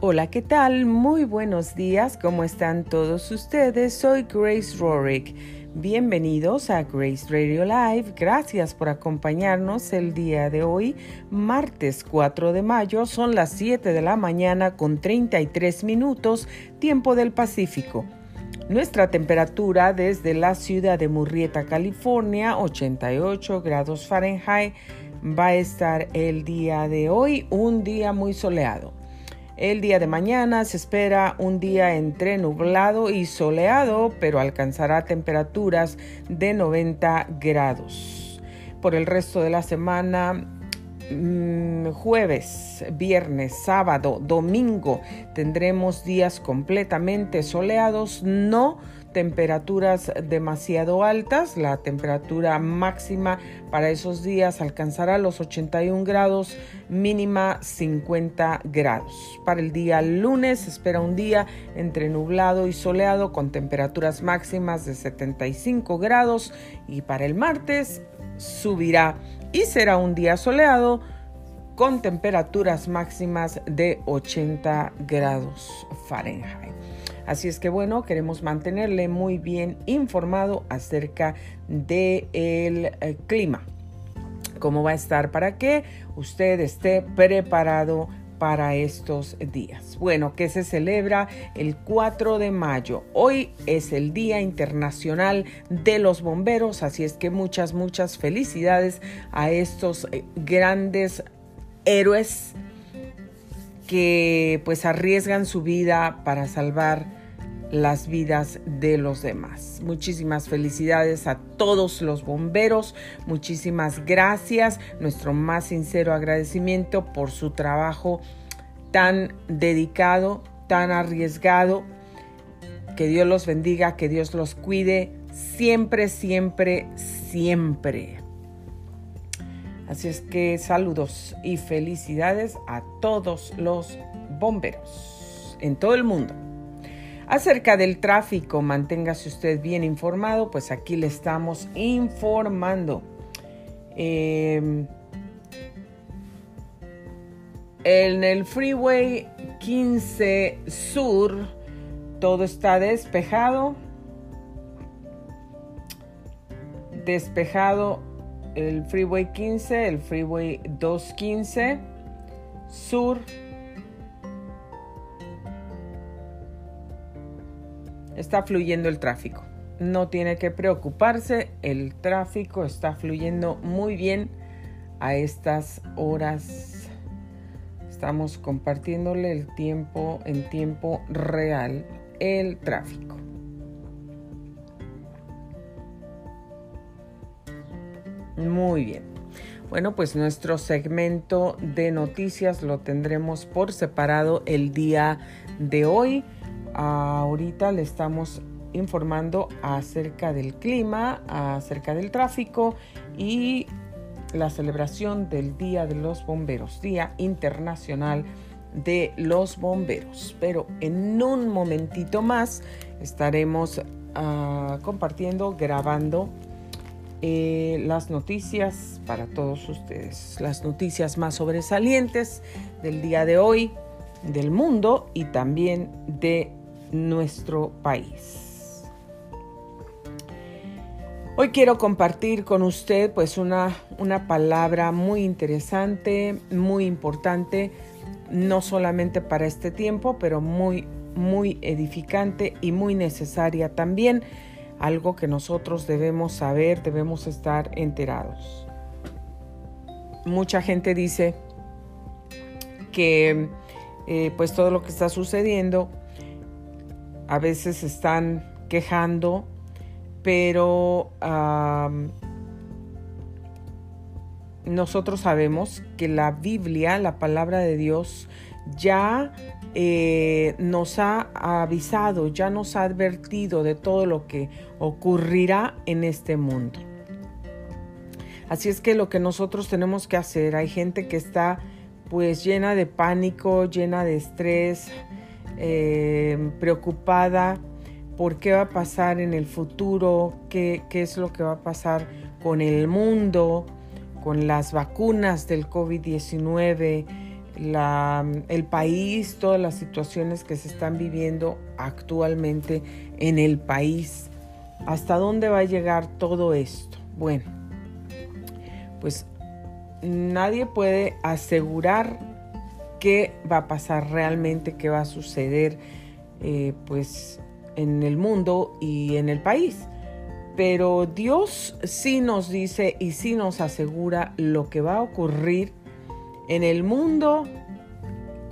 Hola, ¿qué tal? Muy buenos días, ¿cómo están todos ustedes? Soy Grace Rorick. Bienvenidos a Grace Radio Live. Gracias por acompañarnos el día de hoy, martes 4 de mayo. Son las 7 de la mañana con 33 minutos, tiempo del Pacífico. Nuestra temperatura desde la ciudad de Murrieta, California, 88 grados Fahrenheit, va a estar el día de hoy, un día muy soleado. El día de mañana se espera un día entre nublado y soleado, pero alcanzará temperaturas de 90 grados. Por el resto de la semana, mm, jueves, viernes, sábado, domingo, tendremos días completamente soleados, no temperaturas demasiado altas. La temperatura máxima para esos días alcanzará los 81 grados, mínima 50 grados. Para el día lunes espera un día entre nublado y soleado con temperaturas máximas de 75 grados y para el martes subirá y será un día soleado con temperaturas máximas de 80 grados Fahrenheit. Así es que bueno, queremos mantenerle muy bien informado acerca del eh, clima. Cómo va a estar para que usted esté preparado para estos días. Bueno, que se celebra el 4 de mayo. Hoy es el Día Internacional de los Bomberos, así es que muchas, muchas felicidades a estos eh, grandes héroes que pues arriesgan su vida para salvar las vidas de los demás. Muchísimas felicidades a todos los bomberos, muchísimas gracias, nuestro más sincero agradecimiento por su trabajo tan dedicado, tan arriesgado. Que Dios los bendiga, que Dios los cuide siempre, siempre, siempre. Así es que saludos y felicidades a todos los bomberos en todo el mundo. Acerca del tráfico, manténgase usted bien informado, pues aquí le estamos informando. Em, en el Freeway 15 Sur, todo está despejado. Despejado el Freeway 15, el Freeway 215 Sur está fluyendo el tráfico. No tiene que preocuparse, el tráfico está fluyendo muy bien a estas horas. Estamos compartiéndole el tiempo en tiempo real, el tráfico. Muy bien. Bueno, pues nuestro segmento de noticias lo tendremos por separado el día de hoy ahorita le estamos informando acerca del clima, acerca del tráfico y la celebración del Día de los Bomberos, Día Internacional de los Bomberos. Pero en un momentito más estaremos ah, compartiendo, grabando eh, las noticias para todos ustedes, las noticias más sobresalientes del día de hoy, del mundo y también de nuestro país. Hoy quiero compartir con usted pues una, una palabra muy interesante, muy importante, no solamente para este tiempo, pero muy, muy edificante y muy necesaria también, algo que nosotros debemos saber, debemos estar enterados. Mucha gente dice que eh, pues todo lo que está sucediendo a veces están quejando, pero nosotros sabemos que la Biblia, la palabra de Dios, ya eh, nos ha avisado, ya nos ha advertido de todo lo que ocurrirá en este mundo. Así es que lo que nosotros tenemos que hacer, hay gente que está pues llena de pánico, llena de estrés, eh, preocupada por qué va a pasar en el futuro, qué, qué es lo que va a pasar con el mundo, con las vacunas del COVID-19, el país, todas las situaciones que se están viviendo actualmente en el país. ¿Hasta dónde va a llegar todo esto? Bueno, pues nadie puede asegurar qué va a pasar realmente, qué va a suceder, eh, pues en el mundo y en el país. Pero Dios sí nos dice y sí nos asegura lo que va a ocurrir en el mundo,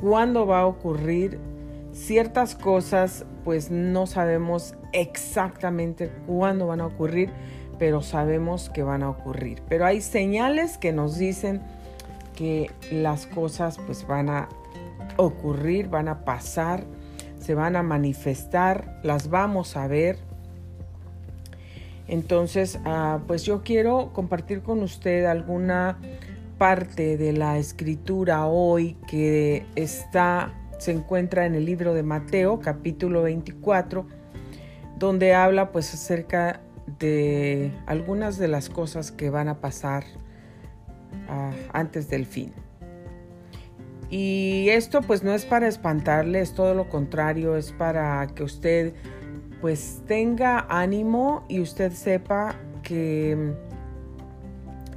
cuándo va a ocurrir ciertas cosas, pues no sabemos exactamente cuándo van a ocurrir, pero sabemos que van a ocurrir. Pero hay señales que nos dicen que las cosas pues van a ocurrir, van a pasar, se van a manifestar, las vamos a ver. Entonces, ah, pues yo quiero compartir con usted alguna parte de la escritura hoy que está se encuentra en el libro de Mateo, capítulo 24, donde habla pues acerca de algunas de las cosas que van a pasar antes del fin. Y esto pues no es para espantarle, es todo lo contrario, es para que usted pues tenga ánimo y usted sepa que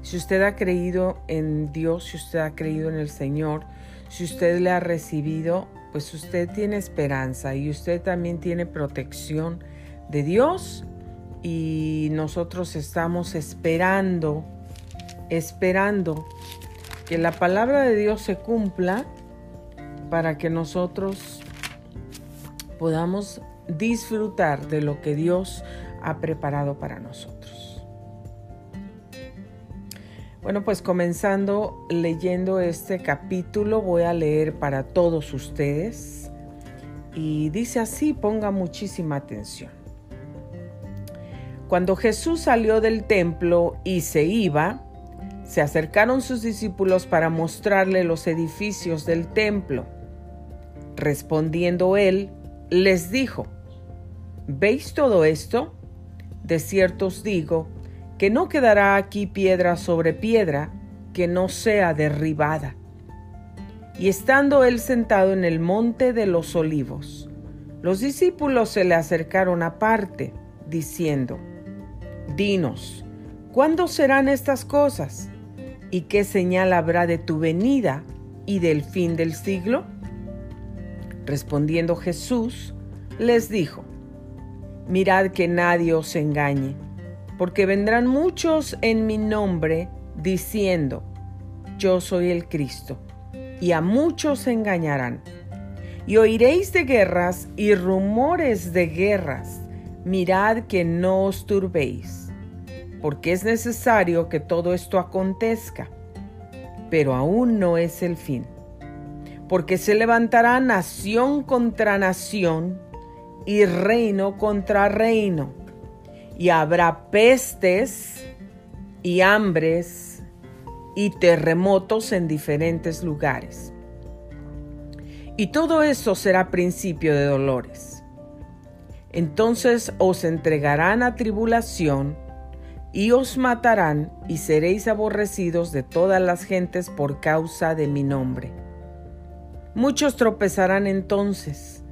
si usted ha creído en Dios, si usted ha creído en el Señor, si usted le ha recibido, pues usted tiene esperanza y usted también tiene protección de Dios y nosotros estamos esperando, esperando que la palabra de Dios se cumpla para que nosotros podamos disfrutar de lo que Dios ha preparado para nosotros. Bueno, pues comenzando leyendo este capítulo, voy a leer para todos ustedes. Y dice así, ponga muchísima atención. Cuando Jesús salió del templo y se iba, se acercaron sus discípulos para mostrarle los edificios del templo. Respondiendo él, les dijo, ¿veis todo esto? De cierto os digo, que no quedará aquí piedra sobre piedra que no sea derribada. Y estando él sentado en el monte de los olivos, los discípulos se le acercaron aparte, diciendo, Dinos, ¿cuándo serán estas cosas? ¿Y qué señal habrá de tu venida y del fin del siglo? Respondiendo Jesús, les dijo, Mirad que nadie os engañe porque vendrán muchos en mi nombre diciendo, yo soy el Cristo, y a muchos engañarán. Y oiréis de guerras y rumores de guerras. Mirad que no os turbéis, porque es necesario que todo esto acontezca, pero aún no es el fin. Porque se levantará nación contra nación y reino contra reino y habrá pestes y hambres y terremotos en diferentes lugares. Y todo eso será principio de dolores. Entonces os entregarán a tribulación y os matarán y seréis aborrecidos de todas las gentes por causa de mi nombre. Muchos tropezarán entonces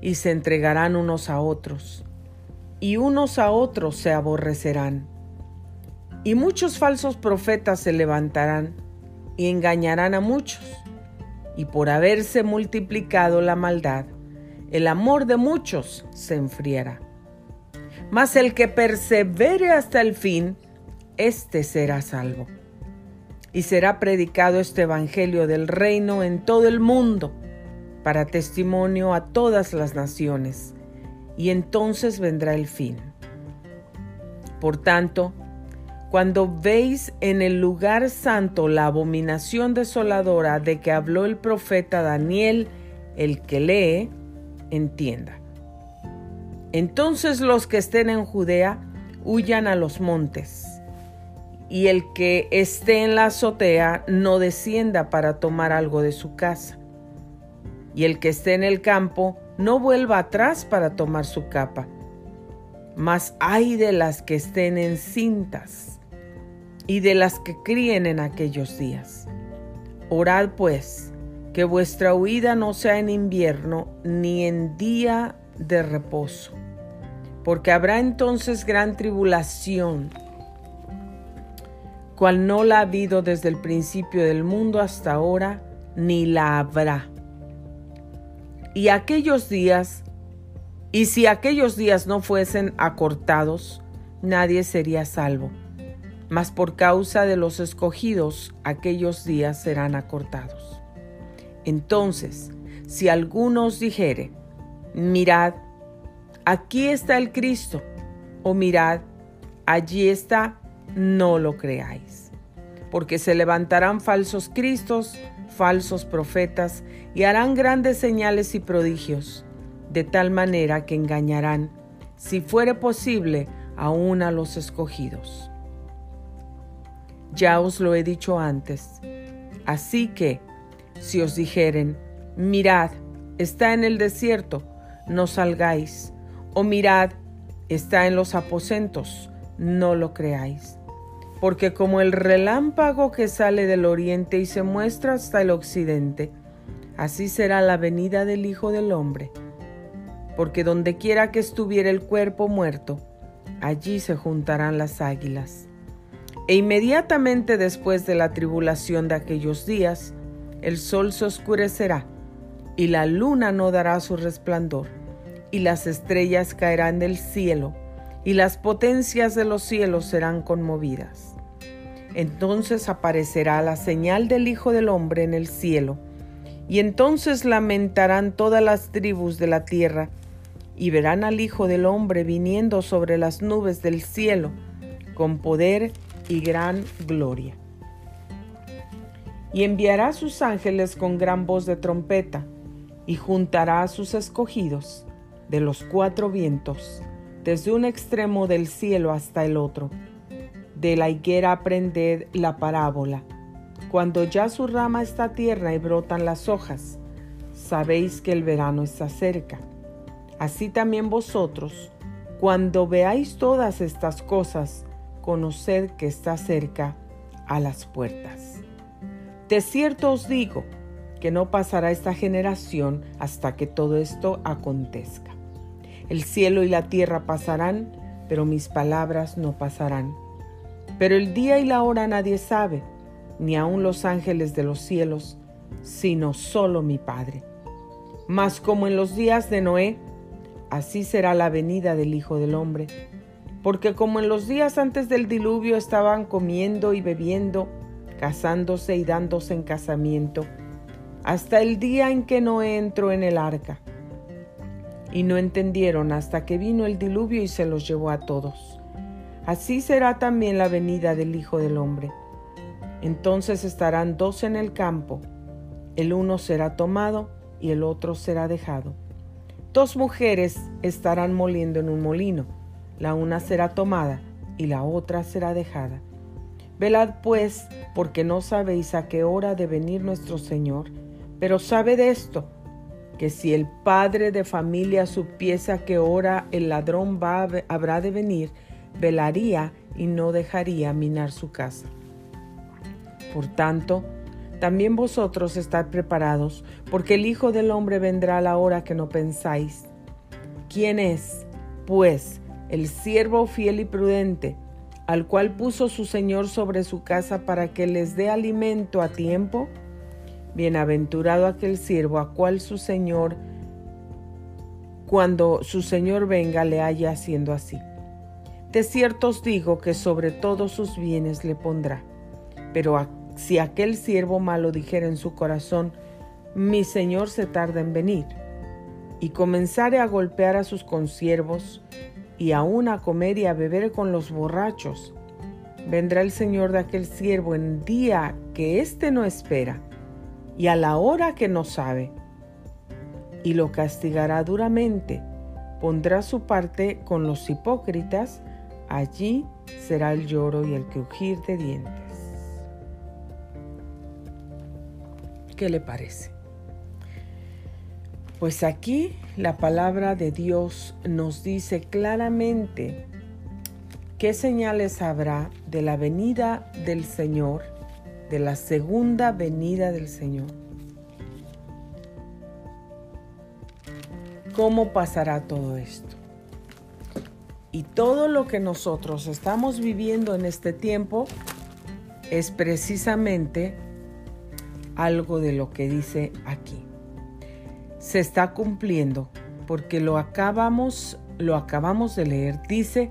y se entregarán unos a otros y unos a otros se aborrecerán. Y muchos falsos profetas se levantarán y engañarán a muchos. Y por haberse multiplicado la maldad, el amor de muchos se enfriará. Mas el que persevere hasta el fin, éste será salvo. Y será predicado este Evangelio del reino en todo el mundo, para testimonio a todas las naciones y entonces vendrá el fin. Por tanto, cuando veis en el lugar santo la abominación desoladora de que habló el profeta Daniel, el que lee, entienda. Entonces los que estén en Judea huyan a los montes, y el que esté en la azotea no descienda para tomar algo de su casa, y el que esté en el campo no vuelva atrás para tomar su capa. Mas hay de las que estén encintas y de las que críen en aquellos días. Orad pues que vuestra huida no sea en invierno ni en día de reposo, porque habrá entonces gran tribulación, cual no la ha habido desde el principio del mundo hasta ahora, ni la habrá. Y aquellos días, y si aquellos días no fuesen acortados, nadie sería salvo. Mas por causa de los escogidos, aquellos días serán acortados. Entonces, si alguno os dijere, mirad, aquí está el Cristo, o mirad, allí está, no lo creáis. Porque se levantarán falsos Cristos, falsos profetas, y harán grandes señales y prodigios, de tal manera que engañarán, si fuere posible, aún a los escogidos. Ya os lo he dicho antes. Así que, si os dijeren, mirad, está en el desierto, no salgáis, o mirad, está en los aposentos, no lo creáis. Porque como el relámpago que sale del oriente y se muestra hasta el occidente, así será la venida del Hijo del Hombre. Porque donde quiera que estuviera el cuerpo muerto, allí se juntarán las águilas. E inmediatamente después de la tribulación de aquellos días, el sol se oscurecerá, y la luna no dará su resplandor, y las estrellas caerán del cielo, y las potencias de los cielos serán conmovidas. Entonces aparecerá la señal del Hijo del Hombre en el cielo, y entonces lamentarán todas las tribus de la tierra, y verán al Hijo del Hombre viniendo sobre las nubes del cielo, con poder y gran gloria. Y enviará sus ángeles con gran voz de trompeta, y juntará a sus escogidos de los cuatro vientos, desde un extremo del cielo hasta el otro. De la higuera aprended la parábola. Cuando ya su rama está tierna y brotan las hojas, sabéis que el verano está cerca. Así también vosotros, cuando veáis todas estas cosas, conoced que está cerca a las puertas. De cierto os digo que no pasará esta generación hasta que todo esto acontezca. El cielo y la tierra pasarán, pero mis palabras no pasarán. Pero el día y la hora nadie sabe, ni aun los ángeles de los cielos, sino solo mi Padre. Mas como en los días de Noé, así será la venida del Hijo del Hombre porque como en los días antes del diluvio estaban comiendo y bebiendo, casándose y dándose en casamiento, hasta el día en que no entró en el arca. Y no entendieron hasta que vino el diluvio y se los llevó a todos. Así será también la venida del Hijo del Hombre. Entonces estarán dos en el campo, el uno será tomado y el otro será dejado. Dos mujeres estarán moliendo en un molino la una será tomada y la otra será dejada. Velad pues, porque no sabéis a qué hora de venir nuestro Señor, pero sabe de esto, que si el padre de familia supiese a qué hora el ladrón va habrá de venir, velaría y no dejaría minar su casa. Por tanto, también vosotros estad preparados, porque el Hijo del Hombre vendrá a la hora que no pensáis. ¿Quién es, pues, el siervo fiel y prudente, al cual puso su Señor sobre su casa para que les dé alimento a tiempo? Bienaventurado aquel siervo a cual su Señor, cuando su Señor venga, le haya haciendo así. De cierto os digo que sobre todos sus bienes le pondrá. Pero si aquel siervo malo dijera en su corazón, mi Señor se tarda en venir, y comenzare a golpear a sus consiervos, y aún a comer y a beber con los borrachos. Vendrá el Señor de aquel siervo en día que éste no espera y a la hora que no sabe, y lo castigará duramente, pondrá su parte con los hipócritas, allí será el lloro y el crujir de dientes. ¿Qué le parece? Pues aquí la palabra de Dios nos dice claramente qué señales habrá de la venida del Señor, de la segunda venida del Señor. ¿Cómo pasará todo esto? Y todo lo que nosotros estamos viviendo en este tiempo es precisamente algo de lo que dice aquí. Se está cumpliendo porque lo acabamos lo acabamos de leer. Dice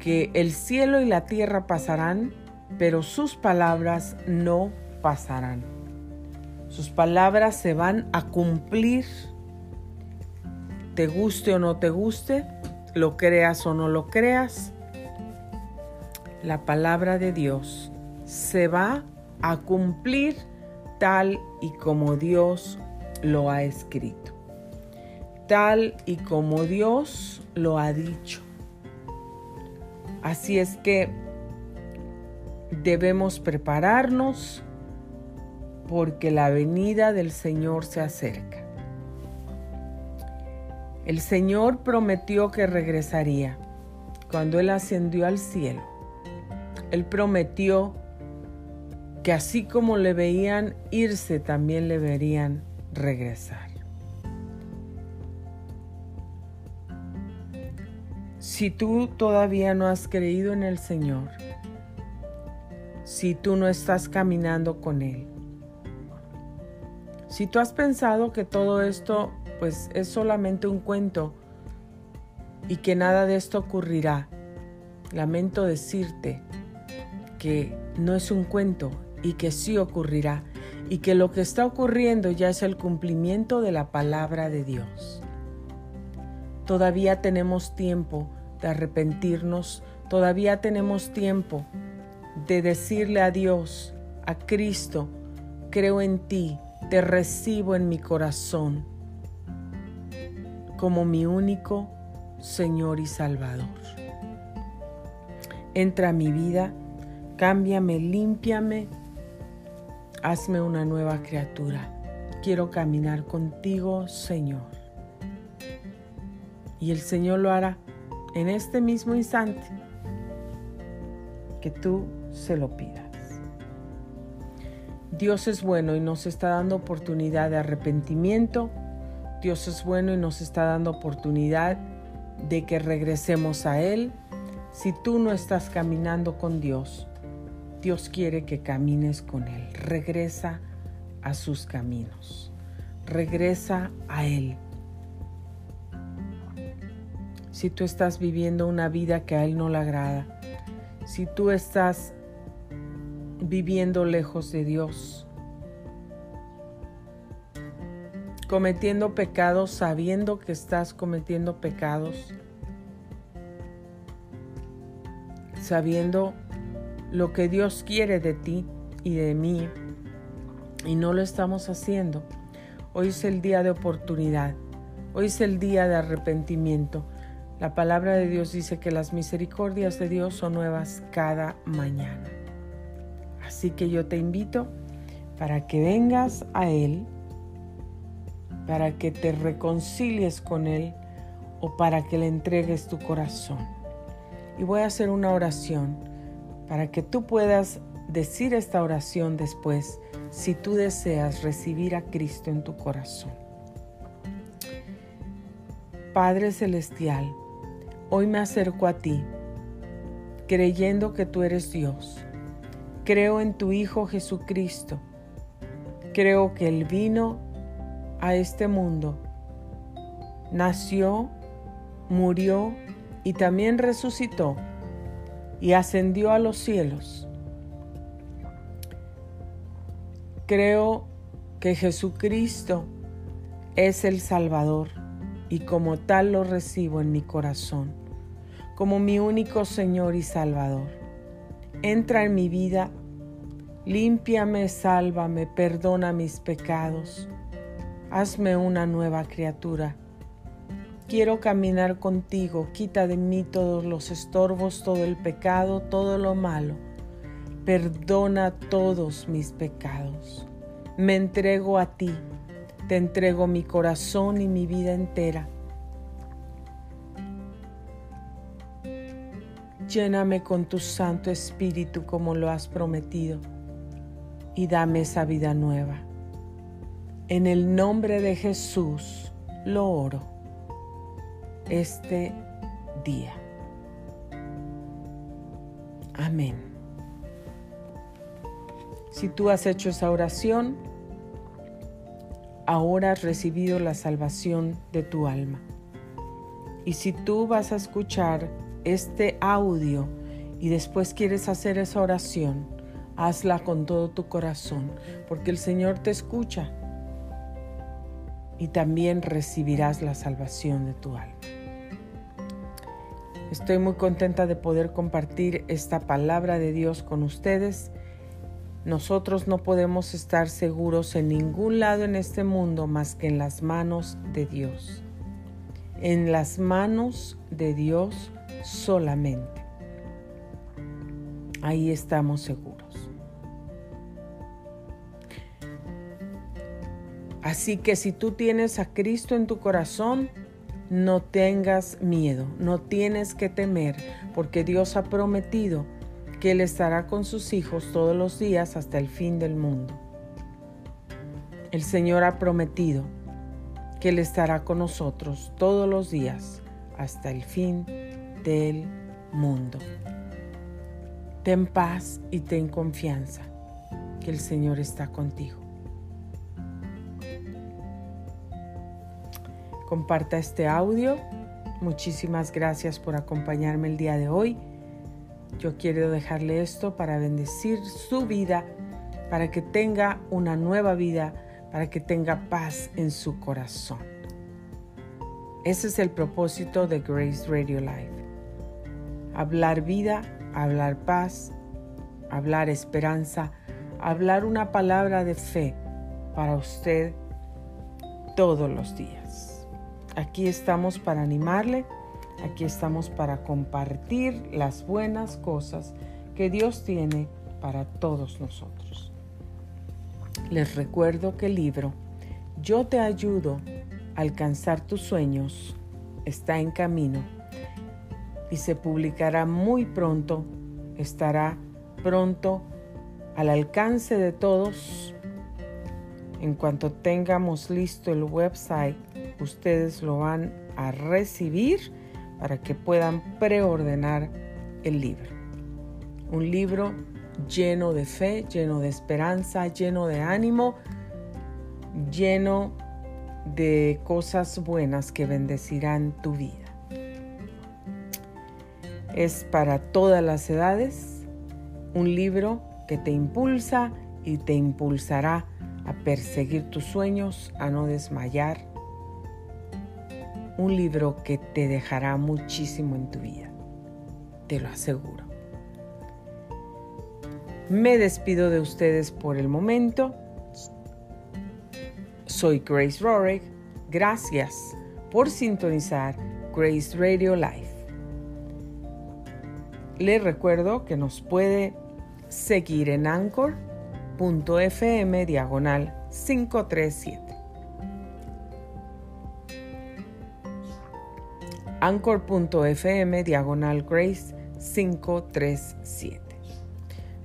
que el cielo y la tierra pasarán, pero sus palabras no pasarán. Sus palabras se van a cumplir. Te guste o no te guste, lo creas o no lo creas, la palabra de Dios se va a cumplir tal y como Dios lo ha escrito, tal y como Dios lo ha dicho. Así es que debemos prepararnos porque la venida del Señor se acerca. El Señor prometió que regresaría cuando Él ascendió al cielo. Él prometió que así como le veían irse, también le verían regresar. Si tú todavía no has creído en el Señor, si tú no estás caminando con Él, si tú has pensado que todo esto pues es solamente un cuento y que nada de esto ocurrirá, lamento decirte que no es un cuento y que sí ocurrirá y que lo que está ocurriendo ya es el cumplimiento de la palabra de Dios. Todavía tenemos tiempo de arrepentirnos, todavía tenemos tiempo de decirle a Dios, a Cristo, creo en ti, te recibo en mi corazón como mi único Señor y Salvador. Entra a mi vida, cámbiame, límpiame, hazme una nueva criatura. Quiero caminar contigo, Señor. Y el Señor lo hará en este mismo instante que tú se lo pidas. Dios es bueno y nos está dando oportunidad de arrepentimiento. Dios es bueno y nos está dando oportunidad de que regresemos a Él. Si tú no estás caminando con Dios, Dios quiere que camines con Él. Regresa a sus caminos. Regresa a Él. Si tú estás viviendo una vida que a Él no le agrada, si tú estás viviendo lejos de Dios, cometiendo pecados sabiendo que estás cometiendo pecados, sabiendo lo que Dios quiere de ti y de mí y no lo estamos haciendo. Hoy es el día de oportunidad, hoy es el día de arrepentimiento. La palabra de Dios dice que las misericordias de Dios son nuevas cada mañana. Así que yo te invito para que vengas a Él, para que te reconcilies con Él o para que le entregues tu corazón. Y voy a hacer una oración para que tú puedas decir esta oración después si tú deseas recibir a Cristo en tu corazón. Padre Celestial, hoy me acerco a ti, creyendo que tú eres Dios Creo en tu Hijo Jesucristo. Creo que Él vino a este mundo, nació, murió y también resucitó y ascendió a los cielos. Creo que Jesucristo es el Salvador y como tal lo recibo en mi corazón, como mi único Señor y Salvador entra en mi vida, límpiame, sálvame, perdona mis pecados, hazme una nueva criatura. Quiero caminar contigo, quita de mí todos los estorbos, todo el pecado, todo lo malo. Perdona todos mis pecados. Me entrego a ti, te entrego mi corazón y mi vida entera. Lléname con tu Santo Espíritu como lo has prometido y dame esa vida nueva. En el nombre de Jesús. lo oro este día. Amén. Si tú has hecho esa oración, ahora has recibido la salvación de tu alma. Y si tú vas a escuchar este audio y después quieres hacer esa oración, hazla con todo tu corazón, porque el Señor te escucha y también recibirás la salvación de tu alma. Estoy muy contenta de poder compartir esta palabra de Dios con ustedes. Nosotros no podemos estar seguros en ningún lado en este mundo más que en las manos de Dios. En las manos de Dios solamente. Ahí estamos seguros. Así que si tú tienes a Cristo en tu corazón, no tengas miedo, no tienes que temer, porque Dios ha prometido que Él estará con sus hijos todos los días hasta el fin del mundo. El Señor ha prometido que Él estará con nosotros todos los días hasta el fin del mundo. Ten paz y ten confianza que el Señor está contigo. Comparta este audio. Muchísimas gracias por acompañarme el día de hoy. Yo quiero dejarle esto para bendecir su vida, para que tenga una nueva vida, para que tenga paz en su corazón. Ese es el propósito de Grace Radio Live. Hablar vida, hablar paz, hablar esperanza, hablar una palabra de fe para usted todos los días. Aquí estamos para animarle, aquí estamos para compartir las buenas cosas que Dios tiene para todos nosotros. Les recuerdo que el libro Yo te ayudo a alcanzar tus sueños está en camino y se publicará muy pronto, estará pronto al alcance de todos. En cuanto tengamos listo el website, ustedes lo van a recibir para que puedan preordenar el libro. Un libro lleno de fe, lleno de esperanza, lleno de ánimo, lleno de cosas buenas que bendecirán tu vida. Es para todas las edades, un libro que te impulsa y te impulsará a perseguir tus sueños, a no desmayar. Un libro que te dejará muchísimo en tu vida, te lo aseguro. Me despido de ustedes por el momento. Soy Grace Rorick. Gracias por sintonizar Grace Radio Live. Les recuerdo que nos puede seguir en anchor.fm diagonal 537. Anchor.fm diagonal Grace 537.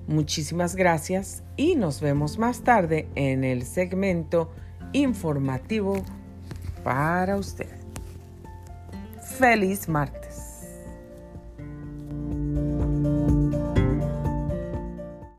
Muchísimas gracias y nos vemos más tarde en el segmento informativo para usted. Feliz martes.